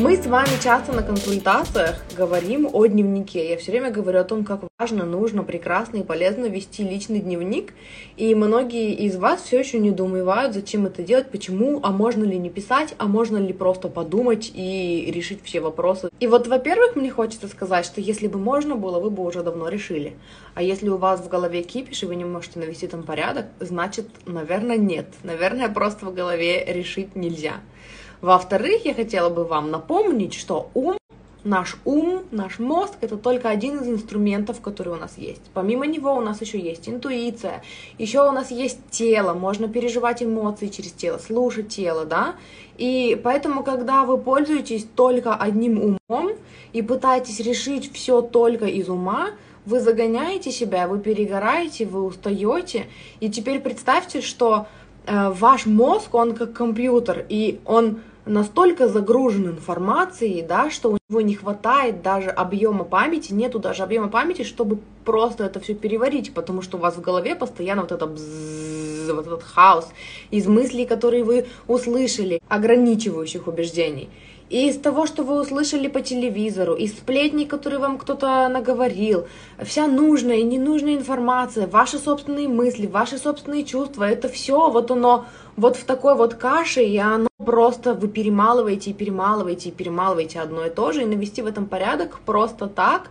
Мы с вами часто на консультациях говорим о дневнике. Я все время говорю о том, как важно, нужно, прекрасно и полезно вести личный дневник. И многие из вас все еще недоумевают, зачем это делать, почему, а можно ли не писать, а можно ли просто подумать и решить все вопросы. И вот, во-первых, мне хочется сказать, что если бы можно было, вы бы уже давно решили. А если у вас в голове кипиш, и вы не можете навести там порядок, значит, наверное, нет. Наверное, просто в голове решить нельзя. Во-вторых, я хотела бы вам напомнить, что ум Наш ум, наш мозг — это только один из инструментов, который у нас есть. Помимо него у нас еще есть интуиция, еще у нас есть тело, можно переживать эмоции через тело, слушать тело, да? И поэтому, когда вы пользуетесь только одним умом и пытаетесь решить все только из ума, вы загоняете себя, вы перегораете, вы устаете. И теперь представьте, что э, ваш мозг, он как компьютер, и он настолько загружен информацией, да, что у него не хватает даже объема памяти, нету даже объема памяти, чтобы просто это все переварить, потому что у вас в голове постоянно вот это бззз, вот этот хаос из мыслей, которые вы услышали, ограничивающих убеждений. И из того, что вы услышали по телевизору, из сплетней, которые вам кто-то наговорил, вся нужная и ненужная информация, ваши собственные мысли, ваши собственные чувства, это все вот оно вот в такой вот каше, и оно просто вы перемалываете и перемалываете и перемалываете одно и то же, и навести в этом порядок просто так,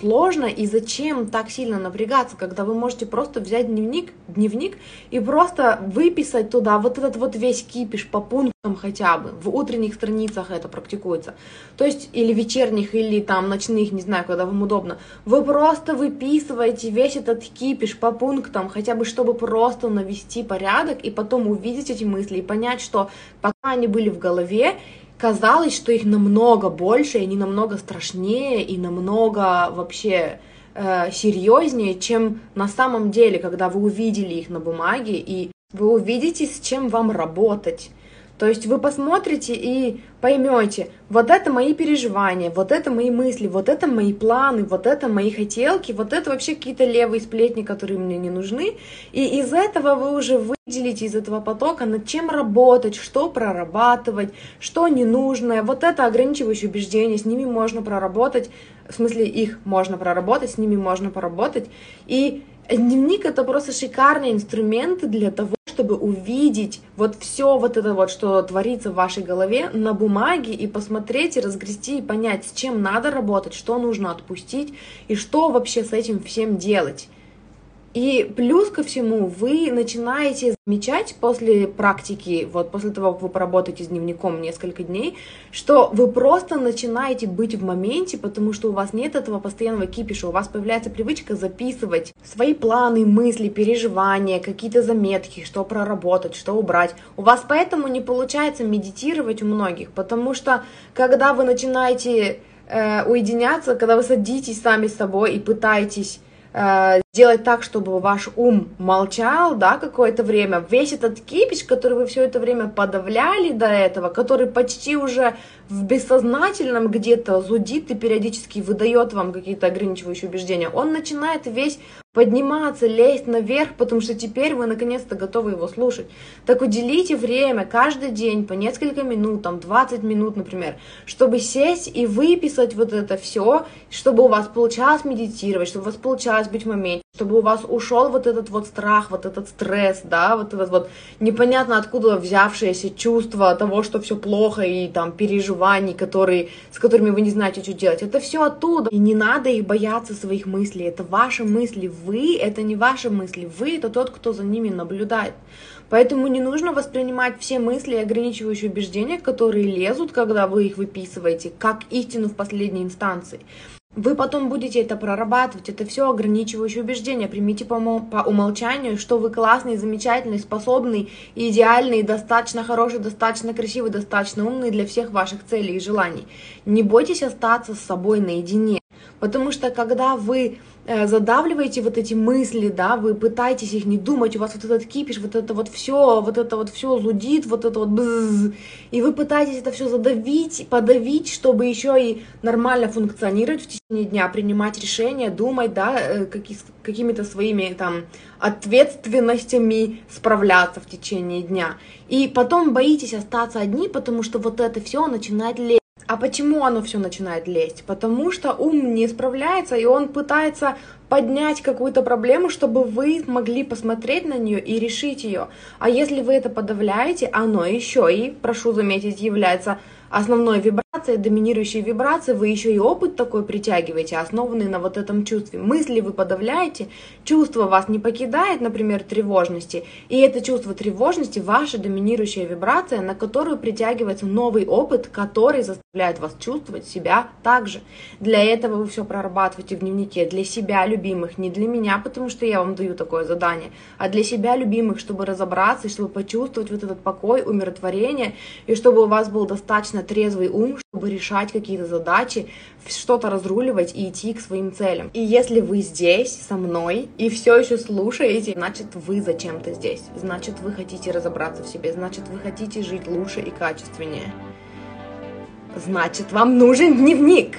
сложно и зачем так сильно напрягаться, когда вы можете просто взять дневник, дневник и просто выписать туда вот этот вот весь кипиш по пунктам хотя бы. В утренних страницах это практикуется. То есть или вечерних, или там ночных, не знаю, когда вам удобно. Вы просто выписываете весь этот кипиш по пунктам, хотя бы чтобы просто навести порядок и потом увидеть эти мысли и понять, что пока они были в голове, казалось, что их намного больше, и они намного страшнее и намного вообще э, серьезнее, чем на самом деле, когда вы увидели их на бумаге, и вы увидите, с чем вам работать. То есть вы посмотрите и поймете, вот это мои переживания, вот это мои мысли, вот это мои планы, вот это мои хотелки, вот это вообще какие-то левые сплетни, которые мне не нужны. И из этого вы уже выделите из этого потока, над чем работать, что прорабатывать, что ненужное. Вот это ограничивающие убеждения, с ними можно проработать, в смысле их можно проработать, с ними можно поработать. И дневник это просто шикарный инструмент для того, чтобы увидеть вот все вот это вот, что творится в вашей голове на бумаге и посмотреть и разгрести и понять, с чем надо работать, что нужно отпустить и что вообще с этим всем делать. И плюс ко всему, вы начинаете замечать после практики, вот после того, как вы поработаете с дневником несколько дней, что вы просто начинаете быть в моменте, потому что у вас нет этого постоянного кипиша, у вас появляется привычка записывать свои планы, мысли, переживания, какие-то заметки, что проработать, что убрать. У вас поэтому не получается медитировать у многих, потому что когда вы начинаете э, уединяться, когда вы садитесь сами с собой и пытаетесь э, делать так, чтобы ваш ум молчал, да, какое-то время, весь этот кипиш, который вы все это время подавляли до этого, который почти уже в бессознательном где-то зудит и периодически выдает вам какие-то ограничивающие убеждения, он начинает весь подниматься, лезть наверх, потому что теперь вы наконец-то готовы его слушать. Так уделите время каждый день по несколько минут, там 20 минут, например, чтобы сесть и выписать вот это все, чтобы у вас получалось медитировать, чтобы у вас получалось быть в моменте, чтобы у вас ушел вот этот вот страх, вот этот стресс, да, вот этот вот непонятно откуда взявшееся чувство того, что все плохо и там переживаний, которые, с которыми вы не знаете, что делать. Это все оттуда. И не надо их бояться своих мыслей. Это ваши мысли. Вы — это не ваши мысли. Вы — это тот, кто за ними наблюдает. Поэтому не нужно воспринимать все мысли и ограничивающие убеждения, которые лезут, когда вы их выписываете, как истину в последней инстанции. Вы потом будете это прорабатывать, это все ограничивающие убеждения. Примите по, по умолчанию, что вы классный, замечательный, способный, идеальный, достаточно хороший, достаточно красивый, достаточно умный для всех ваших целей и желаний. Не бойтесь остаться с собой наедине. Потому что когда вы э, задавливаете вот эти мысли, да, вы пытаетесь их не думать, у вас вот этот кипиш, вот это вот все, вот это вот все зудит, вот это вот бзз, и вы пытаетесь это все задавить, подавить, чтобы еще и нормально функционировать в течение дня, принимать решения, думать, да, э, какими-то своими там ответственностями справляться в течение дня. И потом боитесь остаться одни, потому что вот это все начинает лезть. А почему оно все начинает лезть? Потому что ум не справляется, и он пытается поднять какую-то проблему, чтобы вы могли посмотреть на нее и решить ее. А если вы это подавляете, оно еще и, прошу заметить, является основной вибрацией, доминирующей вибрацией, вы еще и опыт такой притягиваете, основанный на вот этом чувстве. Мысли вы подавляете, чувство вас не покидает, например, тревожности, и это чувство тревожности ваша доминирующая вибрация, на которую притягивается новый опыт, который заставляет вас чувствовать себя так же. Для этого вы все прорабатываете в дневнике, для себя любимых, не для меня, потому что я вам даю такое задание, а для себя любимых, чтобы разобраться, чтобы почувствовать вот этот покой, умиротворение, и чтобы у вас был достаточно трезвый ум, чтобы решать какие-то задачи, что-то разруливать и идти к своим целям. И если вы здесь со мной и все еще слушаете, значит вы зачем-то здесь. Значит вы хотите разобраться в себе, значит вы хотите жить лучше и качественнее. Значит вам нужен дневник.